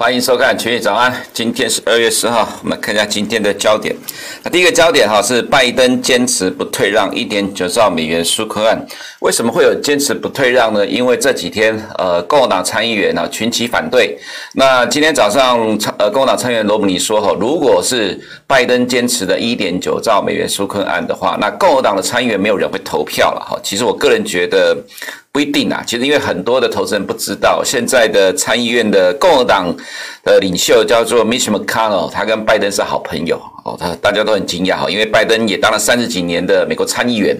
欢迎收看《群益早安》，今天是二月十号，我们看一下今天的焦点。那第一个焦点哈是拜登坚持不退让一点九兆美元纾困案，为什么会有坚持不退让呢？因为这几天呃共和党参议员呢群起反对。那今天早上呃共和党参议员罗姆尼说哈，如果是拜登坚持的一点九兆美元纾困案的话，那共和党的参议员没有人会投票了哈。其实我个人觉得。不一定啊，其实因为很多的投资人不知道，现在的参议院的共和党的领袖叫做 Mitch McConnell，他跟拜登是好朋友哦，他大家都很惊讶哈，因为拜登也当了三十几年的美国参议员，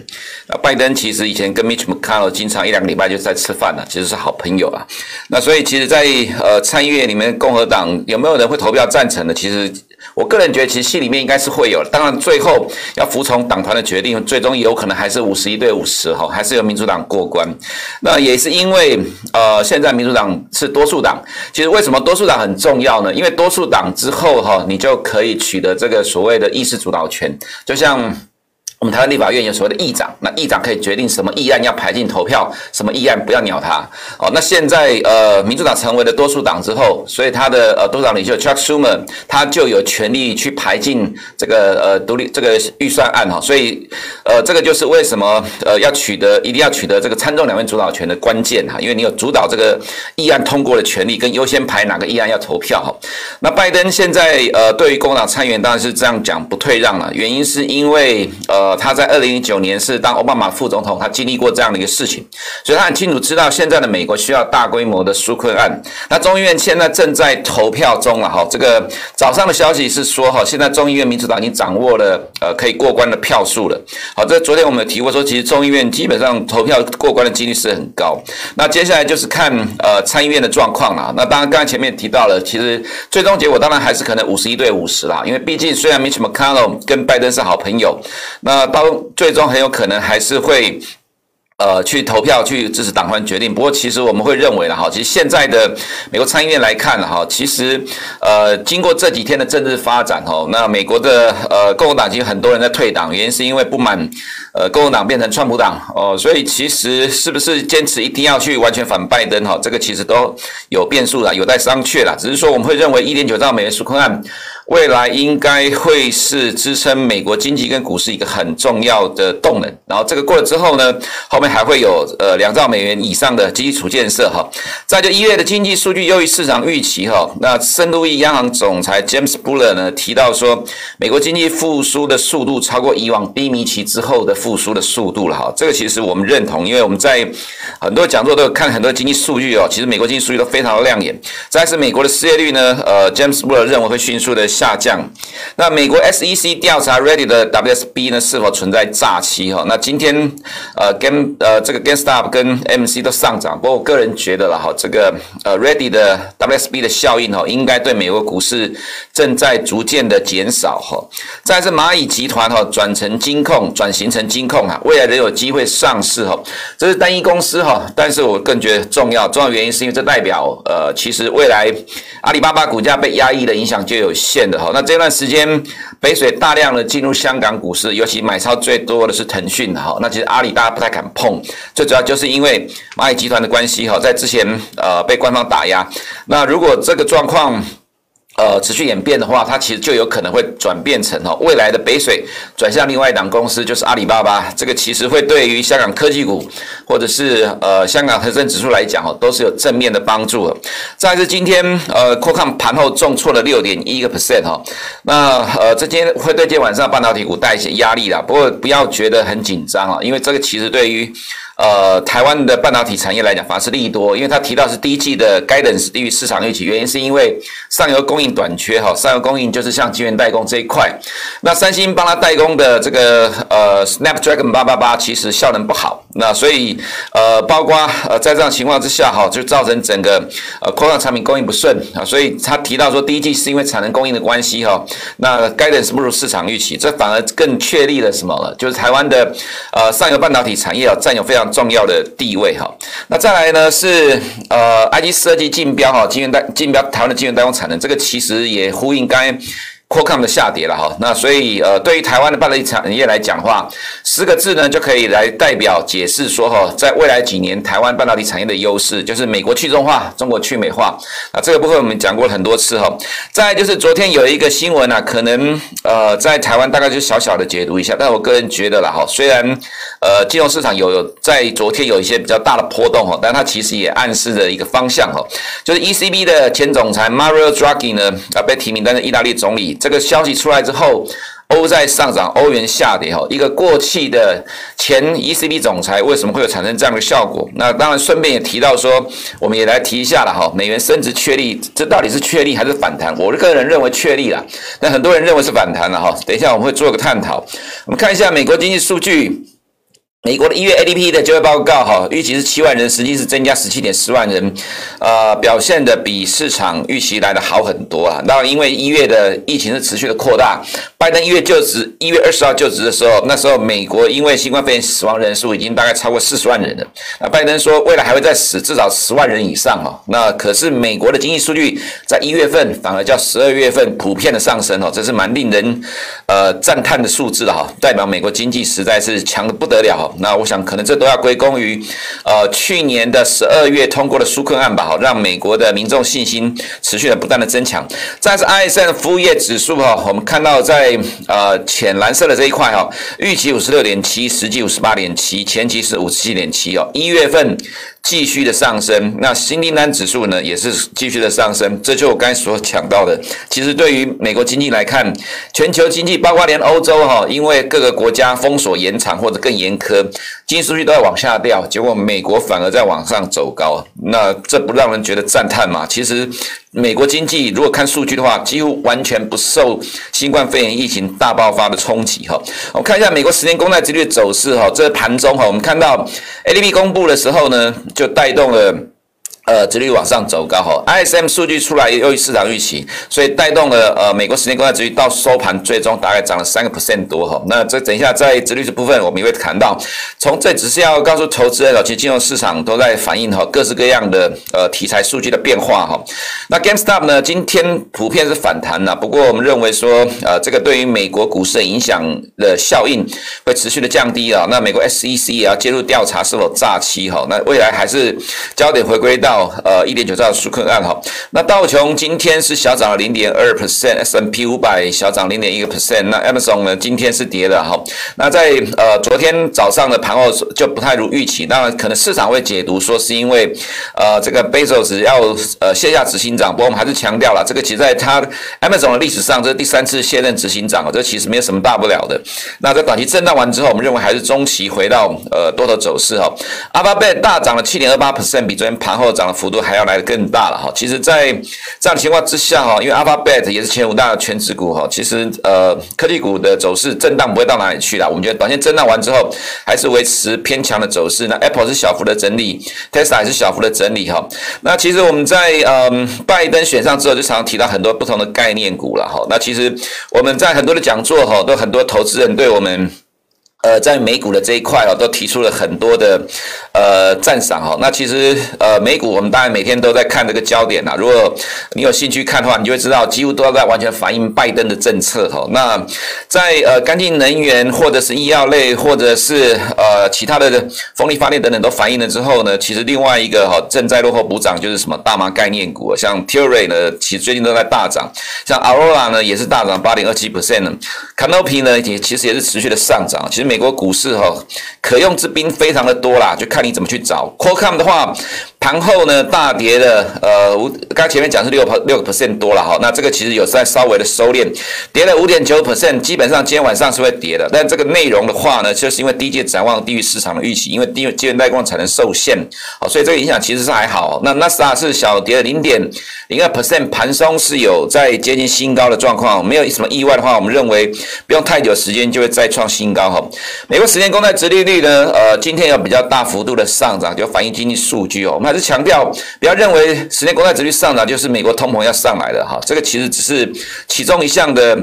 那拜登其实以前跟 Mitch McConnell 经常一两个礼拜就在吃饭了，其实是好朋友啊。那所以其实，在呃参议院里面，共和党有没有人会投票赞成的？其实。我个人觉得，其实戏里面应该是会有，当然最后要服从党团的决定，最终有可能还是五十一对五十哈，还是由民主党过关。那也是因为呃，现在民主党是多数党。其实为什么多数党很重要呢？因为多数党之后哈，你就可以取得这个所谓的议事主导权，就像。我们台湾立法院有所谓的议长，那议长可以决定什么议案要排进投票，什么议案不要鸟他。哦，那现在呃，民主党成为了多数党之后，所以他的呃多数党领袖 Chuck Schumer 他就有权利去排进这个呃独立这个预算案哈。所以呃，这个就是为什么呃要取得一定要取得这个参众两院主导权的关键哈，因为你有主导这个议案通过的权利跟优先排哪个议案要投票哈。那拜登现在呃对于共党参议员当然是这样讲不退让了，原因是因为呃。他在二零一九年是当奥巴马副总统，他经历过这样的一个事情，所以他很清楚知道现在的美国需要大规模的纾困案。那众议院现在正在投票中了哈，这个早上的消息是说哈，现在众议院民主党已经掌握了呃可以过关的票数了。好，这昨天我们有提过说，其实众议院基本上投票过关的几率是很高。那接下来就是看呃参议院的状况了。那当然刚才前面提到了，其实最终结果当然还是可能五十一对五十啦，因为毕竟虽然 Mitch McConnell 跟拜登是好朋友，那那到最终很有可能还是会，呃，去投票去支持党团决定。不过，其实我们会认为了哈，其实现在的美国参议院来看了哈，其实呃，经过这几天的政治发展哈，那美国的呃共和党其实很多人在退党，原因是因为不满呃共和党变成川普党哦，所以其实是不是坚持一定要去完全反拜登哈，这个其实都有变数了，有待商榷了。只是说我们会认为一点九兆美元纾困案。未来应该会是支撑美国经济跟股市一个很重要的动能，然后这个过了之后呢，后面还会有呃两兆美元以上的基础建设哈。在这一月的经济数据优于市场预期哈，那圣路易央行总裁 James Buller 呢提到说，美国经济复苏的速度超过以往低迷期之后的复苏的速度了哈。这个其实我们认同，因为我们在很多讲座都有看很多经济数据哦，其实美国经济数据都非常的亮眼。再是美国的失业率呢，呃，James Buller 认为会迅速的。下降。那美国 SEC 调查 Ready 的 WSB 呢，是否存在诈欺？哈，那今天呃，Game 呃这个 GameStop 跟 MC 都上涨。不过我个人觉得了哈，这个呃 Ready 的 WSB 的效应哈，应该对美国股市正在逐渐的减少哈。再是蚂蚁集团哈转成金控，转型成金控啊，未来仍有机会上市哈。这是单一公司哈，但是我更觉得重要。重要原因是因为这代表呃，其实未来阿里巴巴股价被压抑的影响就有限。好，那这段时间北水大量的进入香港股市，尤其买超最多的是腾讯哈。那其实阿里大家不太敢碰，最主要就是因为蚂蚁集团的关系哈，在之前呃被官方打压。那如果这个状况，呃，持续演变的话，它其实就有可能会转变成哈未来的北水转向另外一档公司，就是阿里巴巴。这个其实会对于香港科技股或者是呃香港恒生指数来讲哈，都是有正面的帮助的。再是今天呃，Qualcomm 盘后重挫了六点一个 percent 哈，那呃，这天会对今天晚上半导体股带一些压力啦。不过不要觉得很紧张啊，因为这个其实对于。呃，台湾的半导体产业来讲，反而是利多，因为他提到是第一季的 guidance 低于市场预期，原因是因为上游供应短缺哈，上游供应就是像晶圆代工这一块，那三星帮他代工的这个呃 Snapdragon 八八八其实效能不好，那所以呃，包括呃在这样情况之下哈，就造成整个呃 Qualcomm 产品供应不顺啊，所以他提到说第一季是因为产能供应的关系哈，那 guidance 不如市场预期，这反而更确立了什么了？就是台湾的呃上游半导体产业啊占有非常。重要的地位哈，那再来呢是呃，IC 设计竞标哈，晶圆代竞标台湾的晶圆代工产能，这个其实也呼应刚 Qualcomm 的下跌了哈。那所以呃，对于台湾的半导体产业来讲话，十个字呢就可以来代表解释说哈，在未来几年台湾半导体产业的优势就是美国去中化，中国去美化。啊这个部分我们讲过很多次哈。再就是昨天有一个新闻啊，可能呃在台湾大概就小小的解读一下，但我个人觉得了哈，虽然呃金融市场有有在昨天有一些比较大的波动哈，但它其实也暗示着一个方向哈，就是 ECB 的前总裁 Mario Draghi 呢啊被提名担任意大利总理，这个消息出来之后。欧债上涨，欧元下跌，哈，一个过气的前 ECB 总裁为什么会有产生这样的效果？那当然顺便也提到说，我们也来提一下了哈，美元升值确立，这到底是确立还是反弹？我个人认为确立了，那很多人认为是反弹了哈。等一下我们会做个探讨，我们看一下美国经济数据。美国的一月 ADP 的就业报告，哈，预期是七万人，实际是增加十七点四万人，呃，表现的比市场预期来的好很多啊。那因为一月的疫情是持续的扩大，拜登一月就职，一月二十号就职的时候，那时候美国因为新冠肺炎死亡人数已经大概超过四十万人了。那拜登说未来还会再死至少十万人以上哦。那可是美国的经济数据在一月份反而较十二月份普遍的上升哦，这是蛮令人呃赞叹的数字哈，代表美国经济实在是强的不得了。那我想，可能这都要归功于，呃，去年的十二月通过的纾困案吧，哈，让美国的民众信心持续的不断的增强。再是 ISM 服务业指数哈，我们看到在呃浅蓝色的这一块哈，预期五十六点七，实际五十八点七，前期是五十七点七哦，一月份。继续的上升，那新订单指数呢也是继续的上升，这就我刚才所讲到的。其实对于美国经济来看，全球经济包括连欧洲哈，因为各个国家封锁延长或者更严苛，经济数据都在往下掉，结果美国反而在往上走高，那这不让人觉得赞叹嘛？其实。美国经济如果看数据的话，几乎完全不受新冠肺炎疫情大爆发的冲击哈。我们看一下美国十年公债利率的走势哈，这盘中哈，我们看到 ADP 公布的时候呢，就带动了。呃，殖率往上走高哈，ISM 数据出来优于市场预期，所以带动了呃美国十年公债殖率到收盘最终大概涨了三个 percent 多哈。那这等一下在殖率这部分我们也会谈到，从这只是要告诉投资人哦，其实金融市场都在反映哈各式各样的呃题材数据的变化哈。那 GameStop 呢，今天普遍是反弹了，不过我们认为说呃这个对于美国股市的影响的效应会持续的降低啊。那美国 SEC 也要介入调查是否诈欺哈。那未来还是焦点回归到。呃，一点九兆的纾困案哈，那道琼今天是小涨了零点二 percent，S&P 五百小涨零点一个 percent，那 Amazon 呢今天是跌的哈，那在呃昨天早上的盘后就不太如预期，那可能市场会解读说是因为呃这个 Bezos 要呃卸下执行长，不过我们还是强调了，这个其实在他 Amazon 的历史上这是第三次卸任执行长，这其实没有什么大不了的。那在短期震荡完之后，我们认为还是中期回到呃多头走势哈，Alphabet 大涨了七点二八 percent，比昨天盘后涨。幅度还要来得更大了哈，其实，在这样的情况之下哈，因为 Alphabet 也是前五大的权值股哈，其实呃科技股的走势震荡不会到哪里去啦，我们觉得短线震荡完之后还是维持偏强的走势。那 Apple 是小幅的整理，Tesla 也是小幅的整理哈。那其实我们在嗯拜登选上之后，就常常提到很多不同的概念股了哈。那其实我们在很多的讲座哈，都很多投资人对我们。呃，在美股的这一块哦，都提出了很多的呃赞赏哈。那其实呃，美股我们当然每天都在看这个焦点呐。如果你有兴趣看的话，你就会知道，几乎都要在完全反映拜登的政策哈。那在呃干净能源或者是医药类或者是呃其他的风力发电等等都反映了之后呢，其实另外一个哈正在落后补涨就是什么大麻概念股，像 Tilray 呢，其实最近都在大涨，像 Aurora 呢也是大涨八点二七 percent，Canopy 呢也其实也是持续的上涨，其实。美国股市哈，可用之兵非常的多啦，就看你怎么去找。Qualcomm 的话。盘后呢，大跌的，呃，五，刚前面讲是六六个 percent 多了哈，那这个其实有在稍微的收敛，跌了五点九 percent，基本上今天晚上是会跌的。但这个内容的话呢，就是因为第一季展望低于市场的预期，因为低晶圆代工产能受限，好，所以这个影响其实是还好。那纳斯达是小跌了零点零二 percent，盘中是有在接近新高的状况，没有什么意外的话，我们认为不用太久时间就会再创新高哈。美国十年公债直利率呢，呃，今天有比较大幅度的上涨，就反映经济数据哦。我们还是强调，不要认为十年公债直率上涨就是美国通膨要上来了哈，这个其实只是其中一项的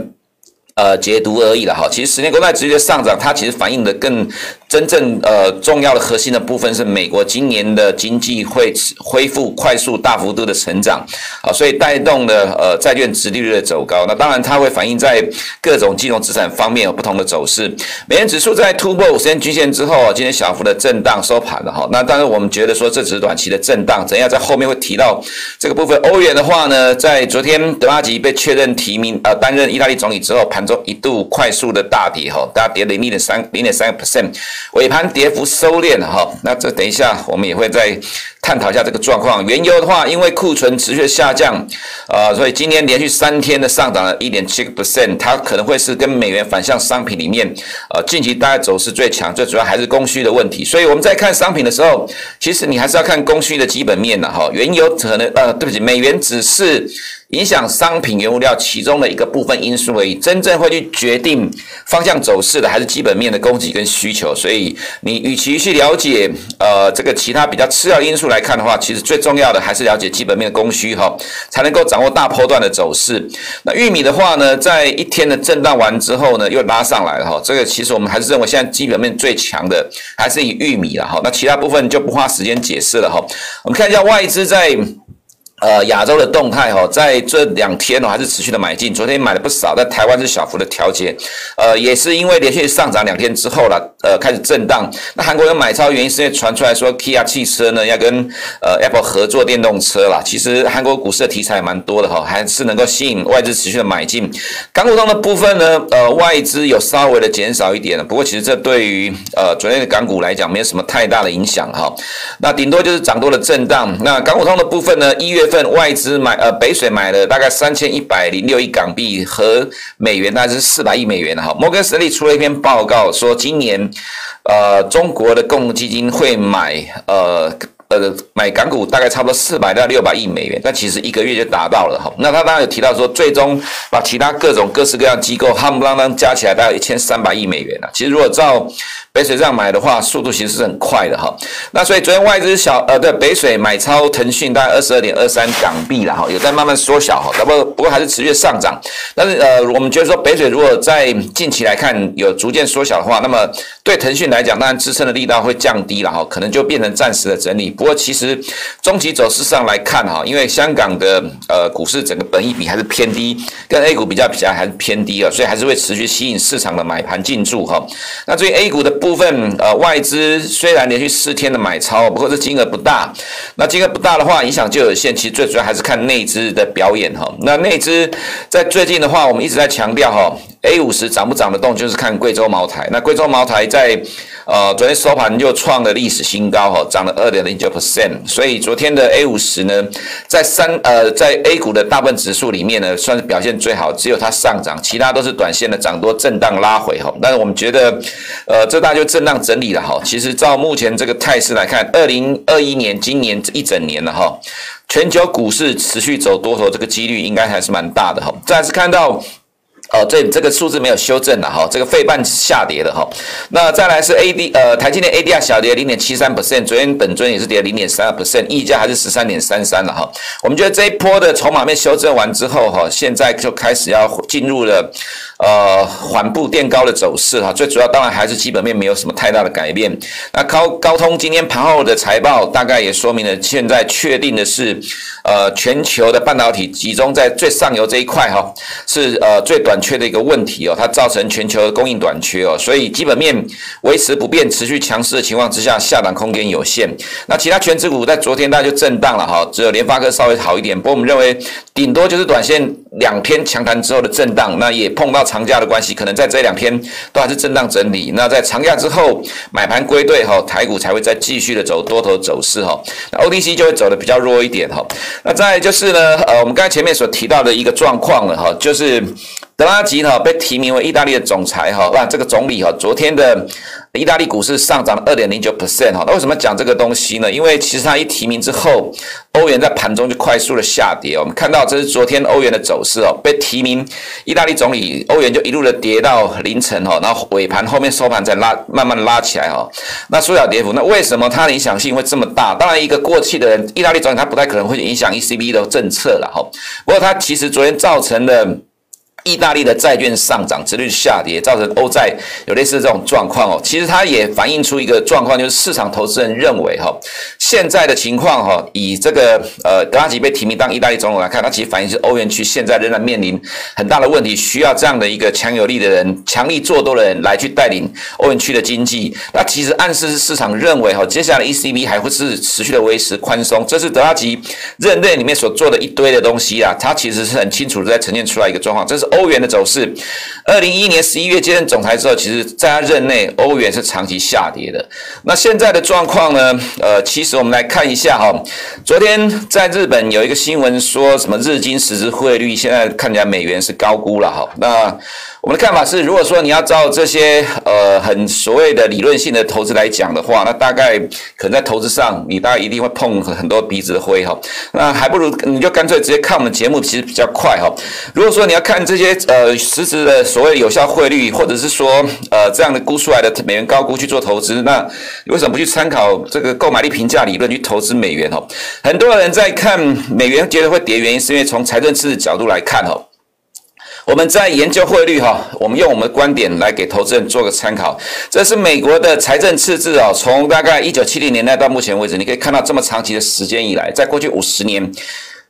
呃解读而已了哈。其实十年国债直率的上涨，它其实反映的更真正呃重要的核心的部分是美国今年的经济会恢复快速大幅度的成长啊，所以带动了呃债券殖利率的走高。那当然它会反映在各种金融资产方面有不同的走势。美元指数在突破五十天均线之后，今天小幅的震荡收盘了哈。那当然我们觉得说这只是短期的震荡，等一下在后面会提到这个部分。欧元的话呢，在昨天德拉吉被确认提名呃担任意大利总理之后，盘中一度快速的大跌哈，大跌零点三零点三个 percent。尾盘跌幅收敛了哈，那这等一下我们也会再探讨一下这个状况。原油的话，因为库存持续下降，呃，所以今天连续三天的上涨了一点七个 percent，它可能会是跟美元反向商品里面，呃，近期大概走势最强，最主要还是供需的问题。所以我们在看商品的时候，其实你还是要看供需的基本面的哈。原油可能呃，对不起，美元只是。影响商品原物料其中的一个部分因素而已，真正会去决定方向走势的还是基本面的供给跟需求。所以你与其去了解呃这个其他比较次要因素来看的话，其实最重要的还是了解基本面的供需哈，才能够掌握大波段的走势。那玉米的话呢，在一天的震荡完之后呢，又拉上来了哈。这个其实我们还是认为现在基本面最强的还是以玉米了哈。那其他部分就不花时间解释了哈。我们看一下外资在。呃，亚洲的动态哈，在这两天呢，还是持续的买进。昨天买了不少，在台湾是小幅的调节。呃，也是因为连续上涨两天之后了，呃，开始震荡。那韩国有买超原因是因为传出来说，Kia 汽车呢要跟呃 Apple 合作电动车啦。其实韩国股市的题材蛮多的哈，还是能够吸引外资持续的买进。港股通的部分呢，呃，外资有稍微的减少一点，不过其实这对于呃昨天的港股来讲没有什么太大的影响哈。那顶多就是涨多的震荡。那港股通的部分呢，一月。份外资买呃北水买了大概三千一百零六亿港币和美元，大概是四百亿美元哈。摩根士丹利出了一篇报告说，今年呃中国的共同基金会买呃。呃，买港股大概差不多四百到六百亿美元，但其实一个月就达到了哈。那他当然有提到说，最终把其他各种各式各样机构夯不啷当加起来，大概一千三百亿美元了。其实如果照北水这样买的话，速度其实是很快的哈。那所以昨天外资小呃对北水买超腾讯大概二十二点二三港币了哈，有在慢慢缩小哈，不过不过还是持续上涨。但是呃，我们觉得说北水如果在近期来看有逐渐缩小的话，那么对腾讯来讲，当然支撑的力道会降低了哈，可能就变成暂时的整理。不过，其实中期走势上来看，哈，因为香港的呃股市整个本益比还是偏低，跟 A 股比较比较还是偏低啊，所以还是会持续吸引市场的买盘进驻哈。那至于 A 股的部分，呃，外资虽然连续四天的买超，不过这金额不大。那金额不大的话，影响就有限。其实最主要还是看内资的表演哈。那内资在最近的话，我们一直在强调哈，A 五十涨不涨得动，就是看贵州茅台。那贵州茅台在。呃，昨天收盘又创了历史新高哈，涨了二点零九 percent，所以昨天的 A 五十呢，在三呃在 A 股的大部分指数里面呢，算是表现最好，只有它上涨，其他都是短线的涨多震荡拉回哈。但是我们觉得，呃，这大就震荡整理了哈。其实照目前这个态势来看，二零二一年今年一整年了哈，全球股市持续走多头这个几率应该还是蛮大的哈。再次看到。哦，这这个数字没有修正了哈，这个费半下跌的哈。那再来是 A D 呃，台积电 A D R 小跌零点七三 percent，昨天本尊也是跌零点三二 percent，溢价还是十三点三三了哈。我们觉得这一波的筹码面修正完之后哈，现在就开始要进入了。呃，缓步垫高的走势哈，最主要当然还是基本面没有什么太大的改变。那高高通今天盘后的财报大概也说明了，现在确定的是，呃，全球的半导体集中在最上游这一块哈，是呃最短缺的一个问题哦，它造成全球的供应短缺哦，所以基本面维持不变，持续强势的情况之下，下档空间有限。那其他权值股在昨天大家就震荡了哈，只有联发科稍微好一点，不过我们认为顶多就是短线两天强弹之后的震荡，那也碰到。长假的关系，可能在这两天都还是震荡整理。那在长假之后，买盘归队哈，台股才会再继续的走多头走势哈。那 O D C 就会走的比较弱一点哈。那再就是呢，呃，我们刚才前面所提到的一个状况了哈，就是德拉吉哈被提名为意大利的总裁哈，哇，这个总理哈，昨天的。意大利股市上涨了二点零九 percent 哈，那为什么讲这个东西呢？因为其实它一提名之后，欧元在盘中就快速的下跌。我们看到这是昨天欧元的走势哦，被提名意大利总理，欧元就一路的跌到凌晨哈，然后尾盘后面收盘再拉，慢慢拉起来哈。那缩小跌幅，那为什么它的影响性会这么大？当然，一个过气的人，意大利总理他不太可能会影响 ECB 的政策了哈。不过它其实昨天造成的。意大利的债券上涨，殖率下跌，造成欧债有类似这种状况哦。其实它也反映出一个状况，就是市场投资人认为哈，现在的情况哈，以这个呃德拉吉被提名当意大利总统来看，它其实反映是欧元区现在仍然面临很大的问题，需要这样的一个强有力的人、强力做多的人来去带领欧元区的经济。那其实暗示是市场认为哈，接下来 ECB 还会是持续的维持宽松，这是德拉吉任内里面所做的一堆的东西啊，它其实是很清楚的在呈现出来一个状况，这是欧。欧元的走势，二零一一年十一月接任总裁之后，其实在他任内，欧元是长期下跌的。那现在的状况呢？呃，其实我们来看一下哈，昨天在日本有一个新闻说什么日经实时汇率现在看起来美元是高估了哈。那我们的看法是，如果说你要照这些呃很所谓的理论性的投资来讲的话，那大概可能在投资上，你大概一定会碰很多鼻子的灰哈。那还不如你就干脆直接看我们节目，其实比较快哈。如果说你要看这些呃实质的所谓有效汇率，或者是说呃这样的估出来的美元高估去做投资，那你为什么不去参考这个购买力评价理论去投资美元哈？很多人在看美元觉得会跌，原因是因为从财政赤字角度来看哈。我们在研究汇率哈，我们用我们的观点来给投资人做个参考。这是美国的财政赤字啊，从大概一九七零年代到目前为止，你可以看到这么长期的时间以来，在过去五十年，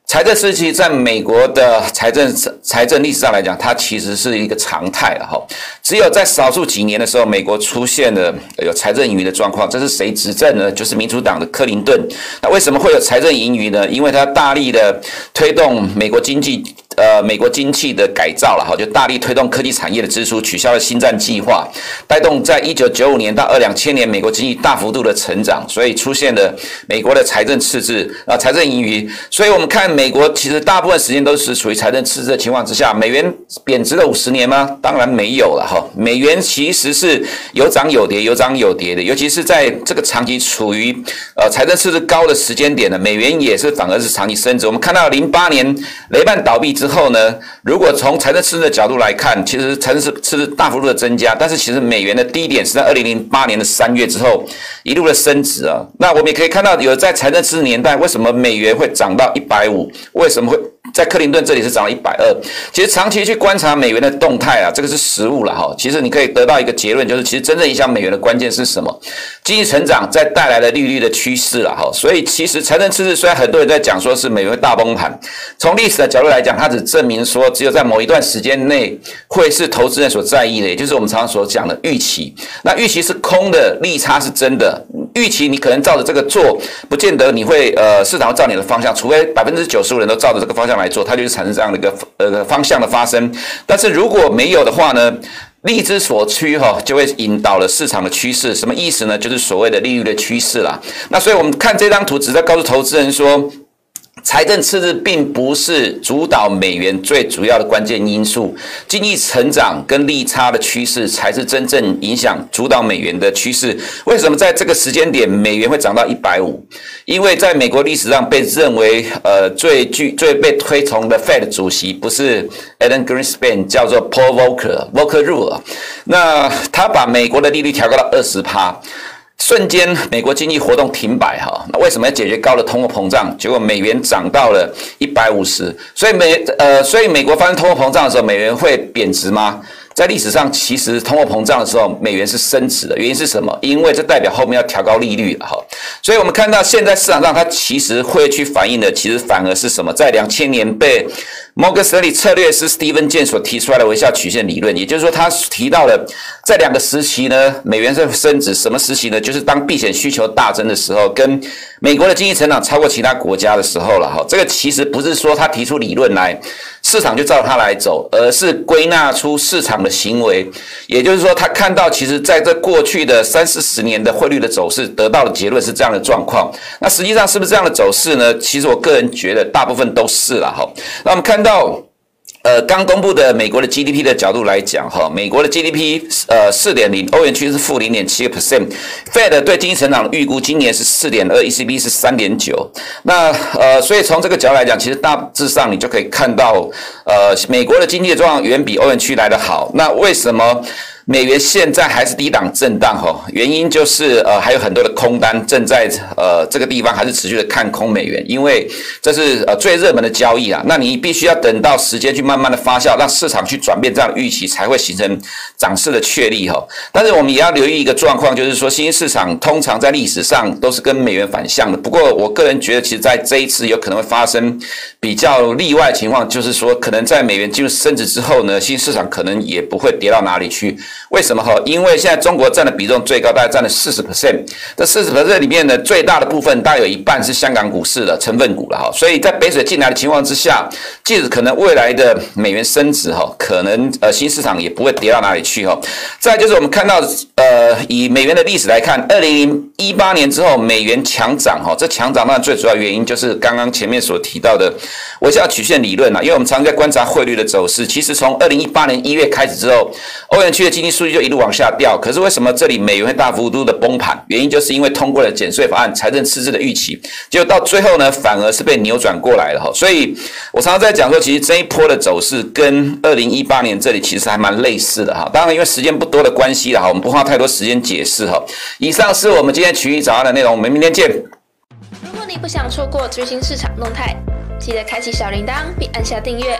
财政赤字在美国的财政财政历史上来讲，它其实是一个常态了哈。只有在少数几年的时候，美国出现了有财政盈余的状况。这是谁执政呢？就是民主党的克林顿。那为什么会有财政盈余呢？因为他大力的推动美国经济。呃，美国经济的改造了哈，就大力推动科技产业的支出，取消了星战计划，带动在一九九五年到二两千年美国经济大幅度的成长，所以出现了美国的财政赤字啊，财政盈余。所以我们看美国其实大部分时间都是处于财政赤字的情况之下，美元贬值了五十年吗？当然没有了哈，美元其实是有涨有跌，有涨有跌的，尤其是在这个长期处于呃财政赤字高的时间点呢，美元也是反而是长期升值。我们看到零八年雷曼倒闭之。之后呢，如果从财政赤字的角度来看，其实财政赤字大幅度的增加，但是其实美元的低点是在二零零八年的三月之后一路的升值啊。那我们也可以看到，有在财政赤字年代，为什么美元会涨到一百五？为什么会？在克林顿这里是涨了一百二，其实长期去观察美元的动态啊，这个是实物了哈。其实你可以得到一个结论，就是其实真正影响美元的关键是什么？经济成长在带来的利率的趋势了哈。所以其实财政赤字虽然很多人在讲说是美元大崩盘，从历史的角度来讲，它只证明说只有在某一段时间内会是投资人所在意的，也就是我们常常所讲的预期。那预期是空的，利差是真的。预期你可能照着这个做，不见得你会呃市场照你的方向，除非百分之九十五人都照着这个方向来做，它就是产生这样的一个呃方向的发生。但是如果没有的话呢，利之所趋哈，就会引导了市场的趋势。什么意思呢？就是所谓的利率的趋势啦。那所以我们看这张图，只在告诉投资人说。财政赤字并不是主导美元最主要的关键因素，经济成长跟利差的趋势才是真正影响主导美元的趋势。为什么在这个时间点美元会涨到一百五？因为在美国历史上被认为呃最具最被推崇的 Fed 主席不是 Alan Greenspan，叫做 Paul Volcker Volcker Rule。那他把美国的利率调高到二十趴。瞬间，美国经济活动停摆哈，那为什么要解决高的通货膨胀？结果美元涨到了一百五十，所以美呃，所以美国发生通货膨胀的时候，美元会贬值吗？在历史上，其实通货膨胀的时候，美元是升值的，原因是什么？因为这代表后面要调高利率了哈。所以我们看到现在市场上，它其实会去反映的，其实反而是什么？在两千年被摩根士丹利策略师 Steven 键所提出来的微笑曲线理论，也就是说，他提到了在两个时期呢，美元是升值，什么时期呢？就是当避险需求大增的时候，跟美国的经济成长超过其他国家的时候了哈。这个其实不是说他提出理论来。市场就照它来走，而是归纳出市场的行为，也就是说，他看到其实在这过去的三四十年的汇率的走势，得到的结论是这样的状况。那实际上是不是这样的走势呢？其实我个人觉得大部分都是了哈。那我们看到。呃，刚公布的美国的 GDP 的角度来讲，哈，美国的 GDP 呃四点零，欧元区是负零点七个 percent，Fed 对经济成长的预估今年是四点二，ECB 是三点九。那呃，所以从这个角度来讲，其实大致上你就可以看到，呃，美国的经济状况远比欧元区来得好。那为什么？美元现在还是低档震荡哈，原因就是呃还有很多的空单正在呃这个地方还是持续的看空美元，因为这是呃最热门的交易啊，那你必须要等到时间去慢慢的发酵，让市场去转变这样的预期，才会形成涨势的确立哈。但是我们也要留意一个状况，就是说新兴市场通常在历史上都是跟美元反向的，不过我个人觉得，其实在这一次有可能会发生比较例外情况，就是说可能在美元进入升值之后呢，新兴市场可能也不会跌到哪里去。为什么哈？因为现在中国占的比重最高，大概占了四十 percent。这四十 percent 里面呢，最大的部分大概有一半是香港股市的成分股了哈。所以在北水进来的情况之下，即使可能未来的美元升值哈，可能呃新市场也不会跌到哪里去哈。再就是我们看到呃以美元的历史来看，二零一八年之后美元强涨哈，这强涨那最主要原因就是刚刚前面所提到的微笑曲线理论啊。因为我们常在观察汇率的走势，其实从二零一八年一月开始之后，欧元区的经济数据就一路往下掉，可是为什么这里美元会大幅度的崩盘？原因就是因为通过了减税法案、财政赤字的预期，结果到最后呢，反而是被扭转过来了哈。所以我常常在讲说，其实这一波的走势跟二零一八年这里其实还蛮类似的哈。当然，因为时间不多的关系了哈，我们不花太多时间解释哈。以上是我们今天群益早安的内容，我们明天见。如果你不想错过最新市场动态，记得开启小铃铛并按下订阅。